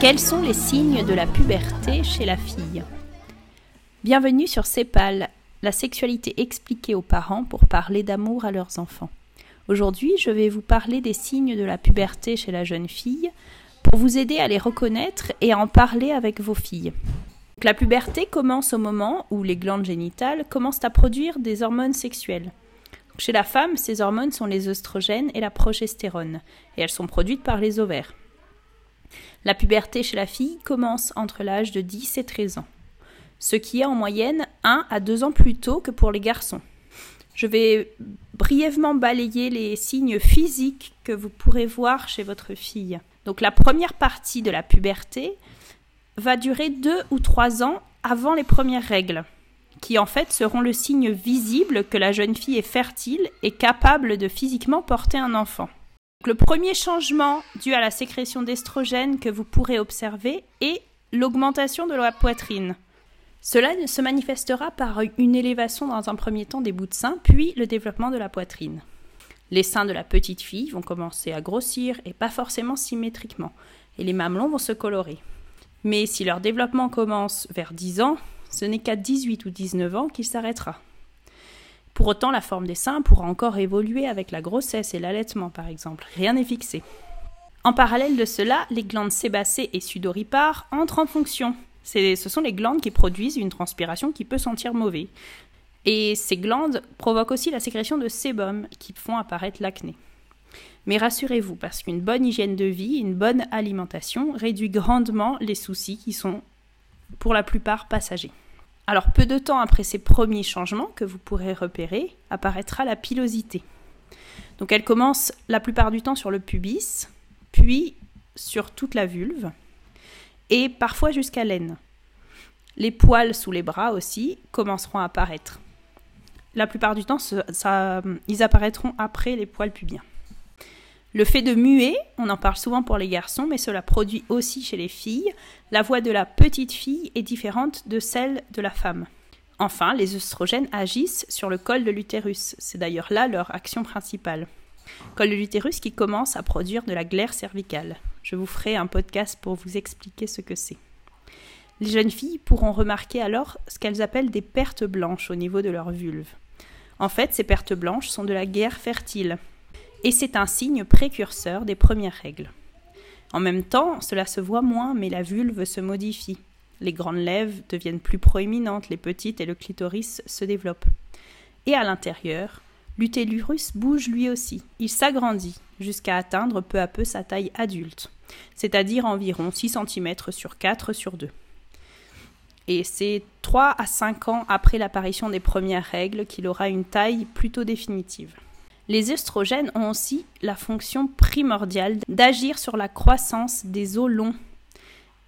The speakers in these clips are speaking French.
Quels sont les signes de la puberté chez la fille? Bienvenue sur CEPAL, la sexualité expliquée aux parents pour parler d'amour à leurs enfants. Aujourd'hui, je vais vous parler des signes de la puberté chez la jeune fille pour vous aider à les reconnaître et à en parler avec vos filles. la puberté commence au moment où les glandes génitales commencent à produire des hormones sexuelles. Chez la femme, ces hormones sont les œstrogènes et la progestérone, et elles sont produites par les ovaires. La puberté chez la fille commence entre l'âge de 10 et 13 ans, ce qui est en moyenne 1 à 2 ans plus tôt que pour les garçons. Je vais brièvement balayer les signes physiques que vous pourrez voir chez votre fille. Donc la première partie de la puberté va durer 2 ou 3 ans avant les premières règles qui en fait seront le signe visible que la jeune fille est fertile et capable de physiquement porter un enfant. Le premier changement dû à la sécrétion d'estrogène que vous pourrez observer est l'augmentation de la poitrine. Cela se manifestera par une élévation dans un premier temps des bouts de seins, puis le développement de la poitrine. Les seins de la petite fille vont commencer à grossir et pas forcément symétriquement, et les mamelons vont se colorer. Mais si leur développement commence vers 10 ans, ce n'est qu'à 18 ou 19 ans qu'il s'arrêtera. Pour autant, la forme des seins pourra encore évoluer avec la grossesse et l'allaitement, par exemple. Rien n'est fixé. En parallèle de cela, les glandes sébacées et sudoripares entrent en fonction. Ce sont les glandes qui produisent une transpiration qui peut sentir mauvais. Et ces glandes provoquent aussi la sécrétion de sébum qui font apparaître l'acné. Mais rassurez-vous, parce qu'une bonne hygiène de vie, une bonne alimentation réduit grandement les soucis qui sont pour la plupart passagers. Alors peu de temps après ces premiers changements que vous pourrez repérer, apparaîtra la pilosité. Donc elle commence la plupart du temps sur le pubis, puis sur toute la vulve, et parfois jusqu'à l'aine. Les poils sous les bras aussi commenceront à apparaître. La plupart du temps, ils apparaîtront après les poils pubiens. Le fait de muer, on en parle souvent pour les garçons, mais cela produit aussi chez les filles. La voix de la petite fille est différente de celle de la femme. Enfin, les œstrogènes agissent sur le col de l'utérus. C'est d'ailleurs là leur action principale. Col de l'utérus qui commence à produire de la glaire cervicale. Je vous ferai un podcast pour vous expliquer ce que c'est. Les jeunes filles pourront remarquer alors ce qu'elles appellent des pertes blanches au niveau de leur vulve. En fait, ces pertes blanches sont de la guerre fertile et c'est un signe précurseur des premières règles. En même temps, cela se voit moins, mais la vulve se modifie. Les grandes lèvres deviennent plus proéminentes, les petites et le clitoris se développent. Et à l'intérieur, l'utérus bouge lui aussi. Il s'agrandit jusqu'à atteindre peu à peu sa taille adulte, c'est-à-dire environ 6 cm sur 4 sur 2. Et c'est 3 à 5 ans après l'apparition des premières règles qu'il aura une taille plutôt définitive. Les œstrogènes ont aussi la fonction primordiale d'agir sur la croissance des os longs.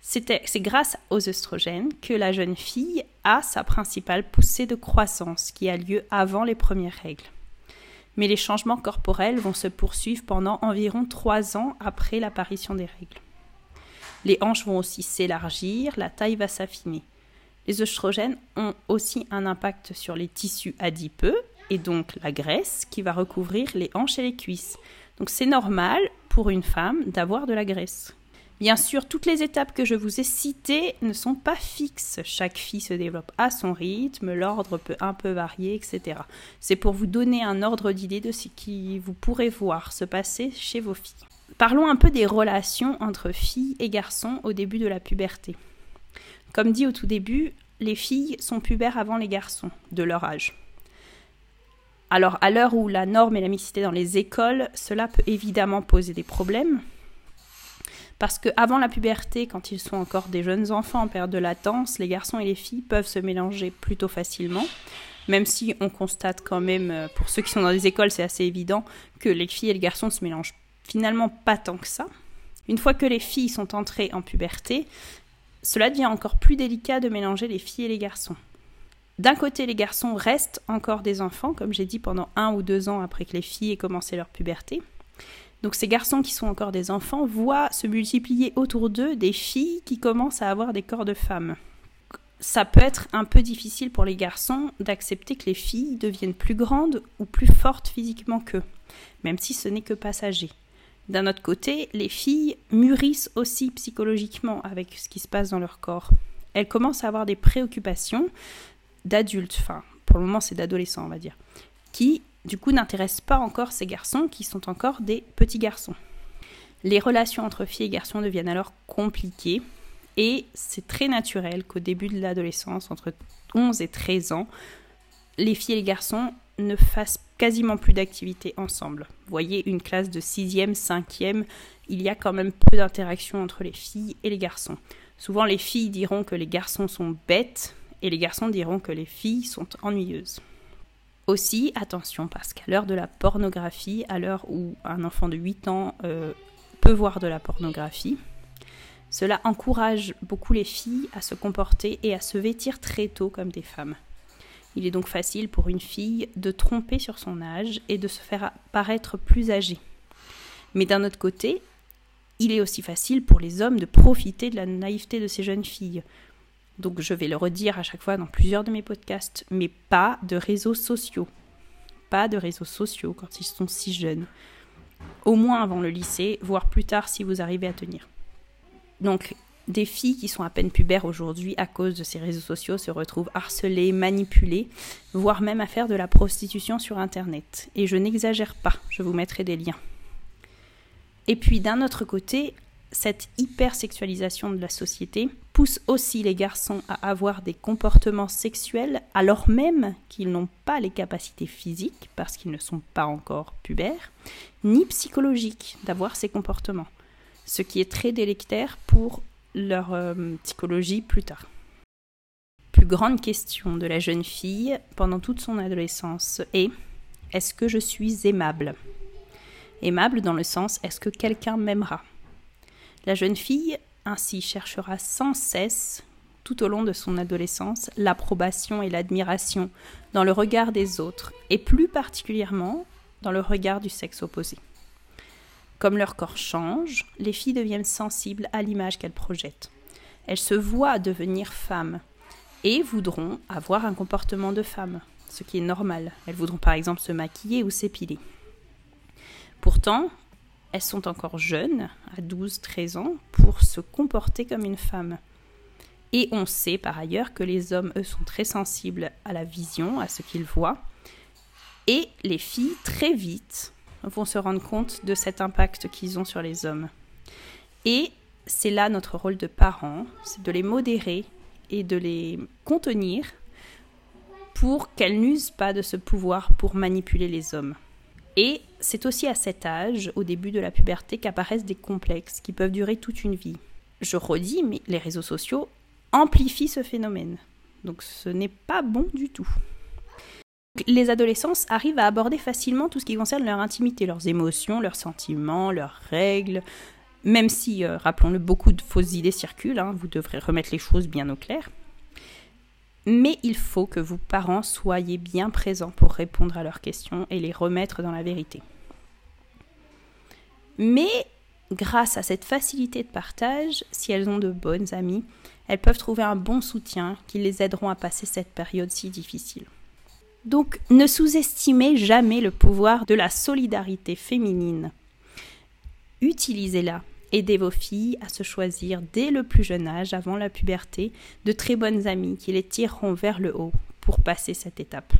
C'est grâce aux œstrogènes que la jeune fille a sa principale poussée de croissance qui a lieu avant les premières règles. Mais les changements corporels vont se poursuivre pendant environ trois ans après l'apparition des règles. Les hanches vont aussi s'élargir, la taille va s'affiner. Les œstrogènes ont aussi un impact sur les tissus adipeux et donc la graisse qui va recouvrir les hanches et les cuisses. Donc c'est normal pour une femme d'avoir de la graisse. Bien sûr, toutes les étapes que je vous ai citées ne sont pas fixes. Chaque fille se développe à son rythme, l'ordre peut un peu varier, etc. C'est pour vous donner un ordre d'idée de ce qui vous pourrez voir se passer chez vos filles. Parlons un peu des relations entre filles et garçons au début de la puberté. Comme dit au tout début, les filles sont pubères avant les garçons, de leur âge. Alors, à l'heure où la norme et la mixité dans les écoles, cela peut évidemment poser des problèmes. Parce qu'avant la puberté, quand ils sont encore des jeunes enfants en période de latence, les garçons et les filles peuvent se mélanger plutôt facilement. Même si on constate quand même, euh, pour ceux qui sont dans des écoles, c'est assez évident que les filles et les garçons se mélangent finalement pas tant que ça. Une fois que les filles sont entrées en puberté, cela devient encore plus délicat de mélanger les filles et les garçons. D'un côté, les garçons restent encore des enfants, comme j'ai dit, pendant un ou deux ans après que les filles aient commencé leur puberté. Donc ces garçons qui sont encore des enfants voient se multiplier autour d'eux des filles qui commencent à avoir des corps de femmes. Ça peut être un peu difficile pour les garçons d'accepter que les filles deviennent plus grandes ou plus fortes physiquement qu'eux, même si ce n'est que passager. D'un autre côté, les filles mûrissent aussi psychologiquement avec ce qui se passe dans leur corps. Elles commencent à avoir des préoccupations d'adultes, enfin pour le moment c'est d'adolescents on va dire, qui du coup n'intéressent pas encore ces garçons qui sont encore des petits garçons. Les relations entre filles et garçons deviennent alors compliquées et c'est très naturel qu'au début de l'adolescence, entre 11 et 13 ans, les filles et les garçons ne fassent quasiment plus d'activités ensemble. Vous voyez, une classe de 6e, 5e, il y a quand même peu d'interaction entre les filles et les garçons. Souvent, les filles diront que les garçons sont bêtes et les garçons diront que les filles sont ennuyeuses. Aussi, attention, parce qu'à l'heure de la pornographie, à l'heure où un enfant de 8 ans euh, peut voir de la pornographie, cela encourage beaucoup les filles à se comporter et à se vêtir très tôt comme des femmes. Il est donc facile pour une fille de tromper sur son âge et de se faire paraître plus âgée. Mais d'un autre côté, il est aussi facile pour les hommes de profiter de la naïveté de ces jeunes filles. Donc je vais le redire à chaque fois dans plusieurs de mes podcasts, mais pas de réseaux sociaux. Pas de réseaux sociaux quand ils sont si jeunes. Au moins avant le lycée, voire plus tard si vous arrivez à tenir. Donc, des filles qui sont à peine pubères aujourd'hui à cause de ces réseaux sociaux se retrouvent harcelées, manipulées, voire même à faire de la prostitution sur Internet. Et je n'exagère pas, je vous mettrai des liens. Et puis d'un autre côté, cette hypersexualisation de la société pousse aussi les garçons à avoir des comportements sexuels alors même qu'ils n'ont pas les capacités physiques, parce qu'ils ne sont pas encore pubères, ni psychologiques d'avoir ces comportements ce qui est très délectaire pour leur euh, psychologie plus tard. Plus grande question de la jeune fille pendant toute son adolescence est est-ce que je suis aimable? Aimable dans le sens est-ce que quelqu'un m'aimera? La jeune fille ainsi cherchera sans cesse tout au long de son adolescence l'approbation et l'admiration dans le regard des autres et plus particulièrement dans le regard du sexe opposé. Comme leur corps change, les filles deviennent sensibles à l'image qu'elles projettent. Elles se voient devenir femmes et voudront avoir un comportement de femme, ce qui est normal. Elles voudront par exemple se maquiller ou s'épiler. Pourtant, elles sont encore jeunes, à 12-13 ans, pour se comporter comme une femme. Et on sait par ailleurs que les hommes, eux, sont très sensibles à la vision, à ce qu'ils voient. Et les filles, très vite, vont se rendre compte de cet impact qu'ils ont sur les hommes. Et c'est là notre rôle de parents, c'est de les modérer et de les contenir pour qu'elles n'usent pas de ce pouvoir pour manipuler les hommes. Et c'est aussi à cet âge, au début de la puberté, qu'apparaissent des complexes qui peuvent durer toute une vie. Je redis, mais les réseaux sociaux amplifient ce phénomène. Donc ce n'est pas bon du tout les adolescents arrivent à aborder facilement tout ce qui concerne leur intimité, leurs émotions, leurs sentiments, leurs règles, même si, euh, rappelons-le, beaucoup de fausses idées circulent, hein, vous devrez remettre les choses bien au clair. Mais il faut que vos parents soyez bien présents pour répondre à leurs questions et les remettre dans la vérité. Mais grâce à cette facilité de partage, si elles ont de bonnes amies, elles peuvent trouver un bon soutien qui les aideront à passer cette période si difficile. Donc ne sous-estimez jamais le pouvoir de la solidarité féminine. Utilisez-la. Aidez vos filles à se choisir dès le plus jeune âge, avant la puberté, de très bonnes amies qui les tireront vers le haut pour passer cette étape.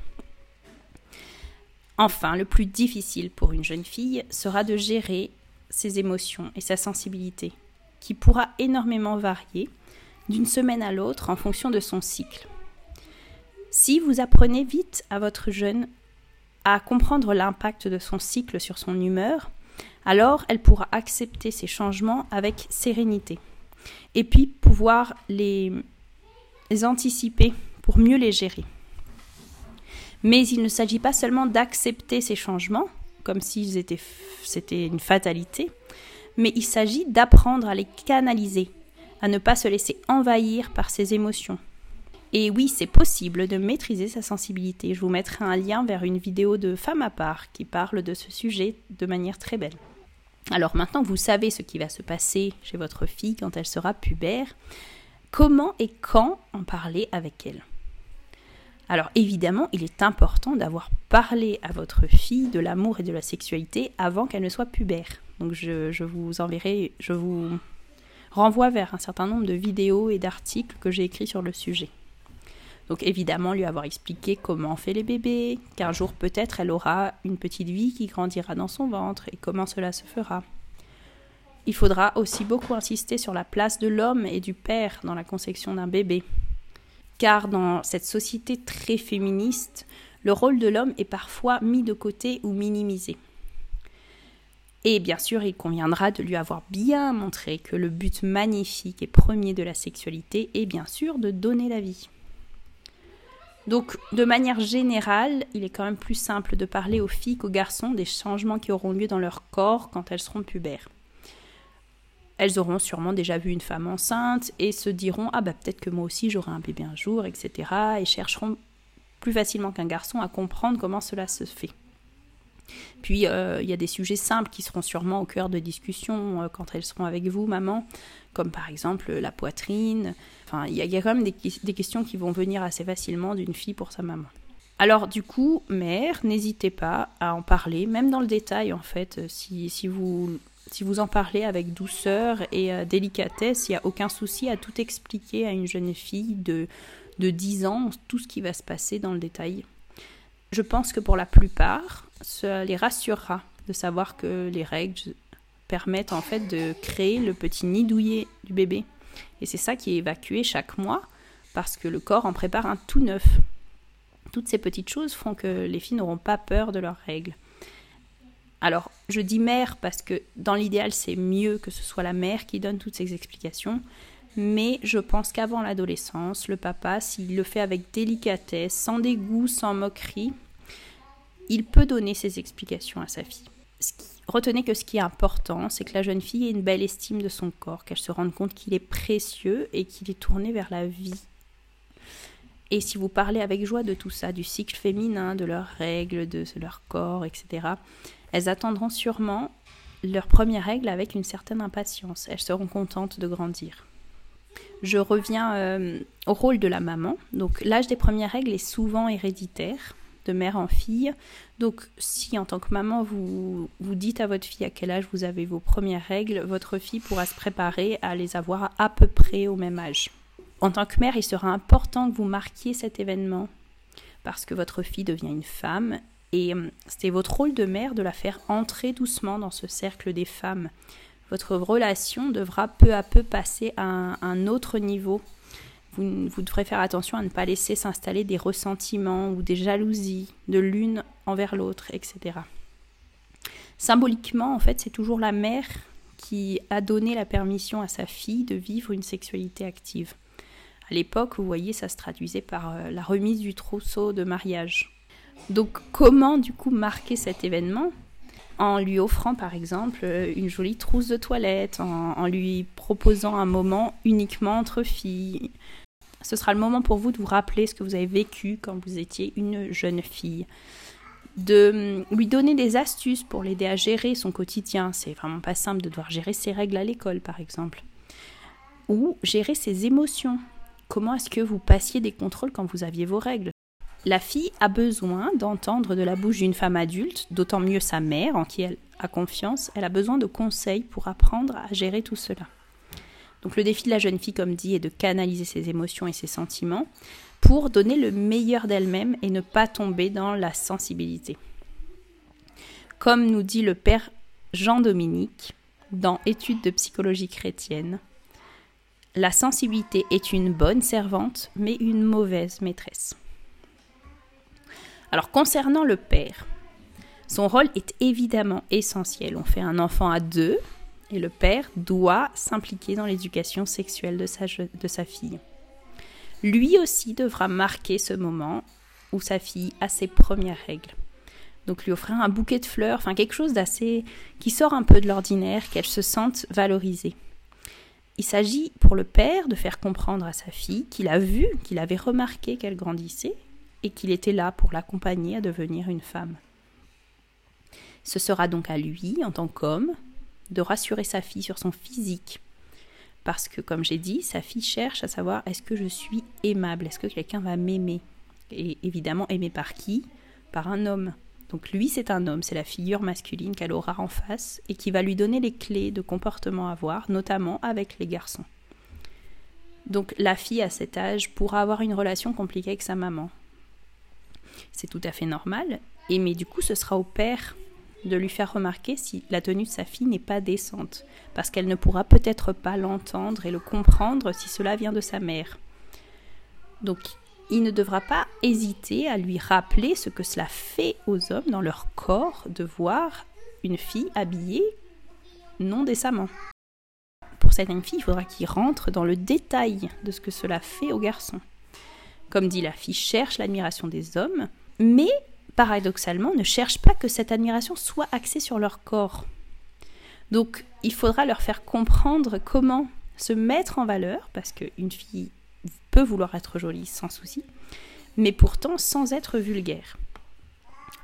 Enfin, le plus difficile pour une jeune fille sera de gérer ses émotions et sa sensibilité, qui pourra énormément varier d'une semaine à l'autre en fonction de son cycle. Si vous apprenez vite à votre jeune à comprendre l'impact de son cycle sur son humeur, alors elle pourra accepter ces changements avec sérénité. Et puis pouvoir les, anticiper pour mieux les gérer. Mais il ne s'agit pas seulement d'accepter ces changements, comme si c'était une fatalité, mais il s'agit d'apprendre à les canaliser, à ne pas se laisser envahir par ces émotions, et oui, c'est possible de maîtriser sa sensibilité. Je vous mettrai un lien vers une vidéo de Femme à part qui parle de ce sujet de manière très belle. Alors maintenant vous savez ce qui va se passer chez votre fille quand elle sera pubère, comment et quand en parler avec elle? Alors évidemment, il est important d'avoir parlé à votre fille de l'amour et de la sexualité avant qu'elle ne soit pubère. Donc je vous enverrai, je vous renvoie vers un certain nombre de vidéos et d'articles que j'ai écrits sur le sujet. Donc évidemment lui avoir expliqué comment on fait les bébés, qu'un jour peut-être elle aura une petite vie qui grandira dans son ventre et comment cela se fera. Il faudra aussi beaucoup insister sur la place de l'homme et du père dans la conception d'un bébé. Car dans cette société très féministe, le rôle de l'homme est parfois mis de côté ou minimisé. Et bien sûr, il conviendra de lui avoir bien montré que le but magnifique et premier de la sexualité est bien sûr de donner la vie. Donc, de manière générale, il est quand même plus simple de parler aux filles qu'aux garçons des changements qui auront lieu dans leur corps quand elles seront pubères. Elles auront sûrement déjà vu une femme enceinte et se diront Ah, bah peut-être que moi aussi j'aurai un bébé un jour, etc. et chercheront plus facilement qu'un garçon à comprendre comment cela se fait. Puis euh, il y a des sujets simples qui seront sûrement au cœur de discussion euh, quand elles seront avec vous, maman, comme par exemple la poitrine. Enfin, il y, a quand même des, questions qui vont venir assez facilement d'une fille pour sa maman. Alors du coup, mère, n'hésitez pas à en parler, même dans le détail en fait, euh, si, si vous si vous en parlez avec douceur et délicatesse, il n'y a aucun souci à tout expliquer à une jeune fille de, de 10 ans, tout ce qui va se passer dans le détail. Je pense que pour la plupart, ça les rassurera de savoir que les règles permettent en fait de créer le petit nid douillet du bébé. Et c'est ça qui est évacué chaque mois parce que le corps en prépare un tout neuf. Toutes ces petites choses font que les filles n'auront pas peur de leurs règles. Alors, je dis mère parce que dans l'idéal, c'est mieux que ce soit la mère qui donne toutes ces explications. Mais je pense qu'avant l'adolescence, le papa, s'il le fait avec délicatesse, sans dégoût, sans moquerie, il peut donner ses explications à sa fille. Retenez que ce qui est important, c'est que la jeune fille ait une belle estime de son corps, qu'elle se rende compte qu'il est précieux et qu'il est tourné vers la vie. Et si vous parlez avec joie de tout ça, du cycle féminin, de leurs règles, de leur corps, etc., elles attendront sûrement leurs premières règles avec une certaine impatience. Elles seront contentes de grandir. Je reviens euh, au rôle de la maman. Donc l'âge des premières règles est souvent héréditaire de mère en fille. Donc si en tant que maman vous, vous dites à votre fille à quel âge vous avez vos premières règles, votre fille pourra se préparer à les avoir à peu près au même âge. En tant que mère, il sera important que vous marquiez cet événement parce que votre fille devient une femme et hum, c'est votre rôle de mère de la faire entrer doucement dans ce cercle des femmes. Votre relation devra peu à peu passer à un autre niveau vous, devrez faire attention à ne pas laisser s'installer des ressentiments ou des jalousies de l'une envers l'autre, etc. Symboliquement, en fait, c'est toujours la mère qui a donné la permission à sa fille de vivre une sexualité active. À l'époque, vous voyez, ça se traduisait par euh, la remise du trousseau de mariage. Donc comment du coup marquer cet événement? En lui offrant par exemple euh, une jolie trousse de toilette, en lui proposant un moment uniquement entre filles, ce sera le moment pour vous de vous rappeler ce que vous avez vécu quand vous étiez une jeune fille. De hum, lui donner des astuces pour l'aider à gérer son quotidien. C'est vraiment pas simple de devoir gérer ses règles à l'école, par exemple. Ou gérer ses émotions. Comment est-ce que vous passiez des contrôles quand vous aviez vos règles? La fille a besoin d'entendre de la bouche d'une femme adulte, d'autant mieux sa mère en qui elle a confiance, elle a besoin de conseils pour apprendre à gérer tout cela. Donc le défi de la jeune fille, comme dit, est de canaliser ses émotions et ses sentiments pour donner le meilleur d'elle-même et ne pas tomber dans la sensibilité. Comme nous dit le père Jean-Dominique dans Études de psychologie chrétienne, la sensibilité est une bonne servante, mais une mauvaise maîtresse. Alors concernant le père, son rôle est évidemment essentiel. On fait un enfant à deux, et le père doit s'impliquer dans l'éducation sexuelle de sa, fille. Lui aussi devra marquer ce moment où sa fille a ses premières règles. Donc lui offrir un bouquet de fleurs, enfin quelque chose d'assez qui sort un peu de l'ordinaire, qu'elle se sente valorisée. Il s'agit pour le père de faire comprendre à sa fille qu'il a vu, qu'il avait remarqué qu'elle grandissait et qu'il était là pour l'accompagner à devenir une femme. Ce sera donc à lui, en tant qu'homme, de rassurer sa fille sur son physique. Parce que, comme j'ai dit, sa fille cherche à savoir est-ce que je suis aimable, est-ce que quelqu'un va m'aimer? Et évidemment, aimer par qui? Par un homme. Donc lui, c'est un homme, c'est la figure masculine qu'elle aura en face et qui va lui donner les clés de comportement à avoir, notamment avec les garçons. Donc la fille à cet âge pourra avoir une relation compliquée avec sa maman. C'est tout à fait normal, et mais du coup ce sera au père de lui faire remarquer si la tenue de sa fille n'est pas décente, parce qu'elle ne pourra peut-être pas l'entendre et le comprendre si cela vient de sa mère. Donc il ne devra pas hésiter à lui rappeler ce que cela fait aux hommes dans leur corps de voir une fille habillée non décemment. Pour certaines filles, il faudra qu'il rentre dans le détail de ce que cela fait aux garçons. Comme dit la fille, cherche l'admiration des hommes, mais paradoxalement ne cherche pas que cette admiration soit axée sur leur corps. Donc il faudra leur faire comprendre comment se mettre en valeur, parce qu'une fille peut vouloir être jolie sans souci, mais pourtant sans être vulgaire.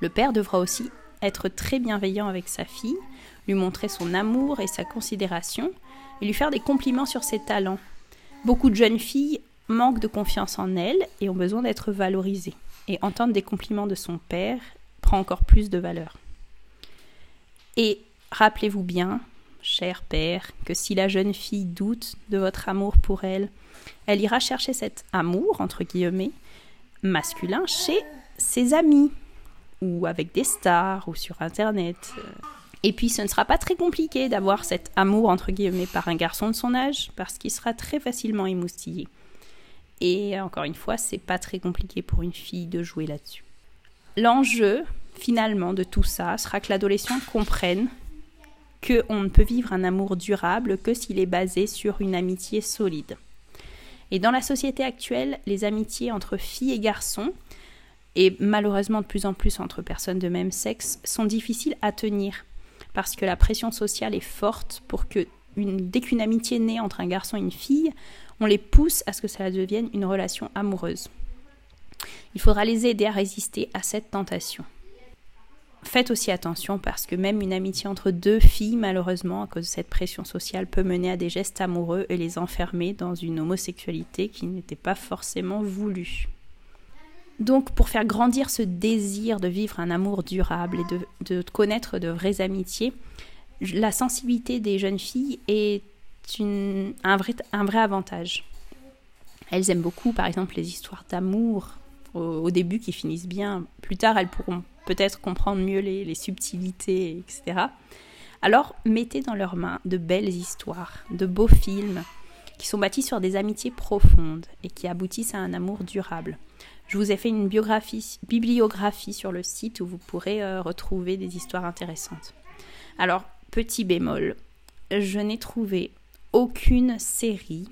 Le père devra aussi être très bienveillant avec sa fille, lui montrer son amour et sa considération, et lui faire des compliments sur ses talents. Beaucoup de jeunes filles manquent de confiance en elles et ont besoin d'être valorisées. Et entendre des compliments de son père prend encore plus de valeur. Et rappelez-vous bien, cher père, que si la jeune fille doute de votre amour pour elle, elle ira chercher cet amour, entre guillemets, masculin chez ses amis, ou avec des stars, ou sur Internet. Et puis ce ne sera pas très compliqué d'avoir cet amour, entre guillemets, par un garçon de son âge, parce qu'il sera très facilement émoustillé. Et encore une fois, c'est pas très compliqué pour une fille de jouer là-dessus. L'enjeu, finalement, de tout ça sera que l'adolescent comprenne qu'on ne peut vivre un amour durable que s'il est basé sur une amitié solide. Et dans la société actuelle, les amitiés entre filles et garçons, et malheureusement de plus en plus entre personnes de même sexe, sont difficiles à tenir parce que la pression sociale est forte pour que dès qu'une amitié naît entre un garçon et une fille, on les pousse à ce que cela devienne une relation amoureuse. Il faudra les aider à résister à cette tentation. Faites aussi attention parce que même une amitié entre deux filles, malheureusement, à cause de cette pression sociale, peut mener à des gestes amoureux et les enfermer dans une homosexualité qui n'était pas forcément voulue. Donc pour faire grandir ce désir de vivre un amour durable et de, connaître de vraies amitiés, la sensibilité des jeunes filles est un, vrai, avantage. Elles aiment beaucoup, par exemple, les histoires d'amour au, début qui finissent bien. Plus tard, elles pourront peut-être comprendre mieux les, subtilités, etc. Alors, mettez dans leurs mains de belles histoires, de beaux films qui sont bâtis sur des amitiés profondes et qui aboutissent à un amour durable. Je vous ai fait une bibliographie sur le site où vous pourrez euh, retrouver des histoires intéressantes. Alors, petit bémol, je n'ai trouvé aucune série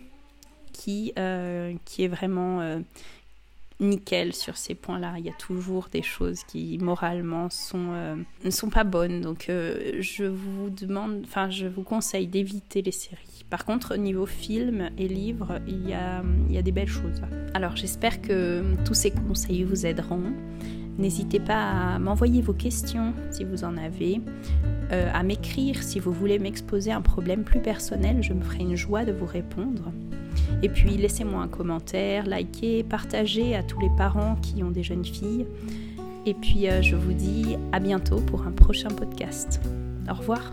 qui, euh, est vraiment euh, nickel sur ces points-là. Il y a toujours des choses qui moralement euh, ne sont pas bonnes. Donc je vous demande, enfin je vous conseille d'éviter les séries. Par contre, niveau film et a, il y a des belles choses. Alors j'espère que tous ces conseils vous aideront. N'hésitez pas à m'envoyer vos questions si vous en avez, euh, à m'écrire si vous voulez m'exposer un problème plus personnel, je me ferai une joie de vous répondre. Et puis laissez-moi un commentaire, likez, partagez à tous les parents qui ont des jeunes filles. Et puis euh, je vous dis à bientôt pour un prochain podcast. Au revoir.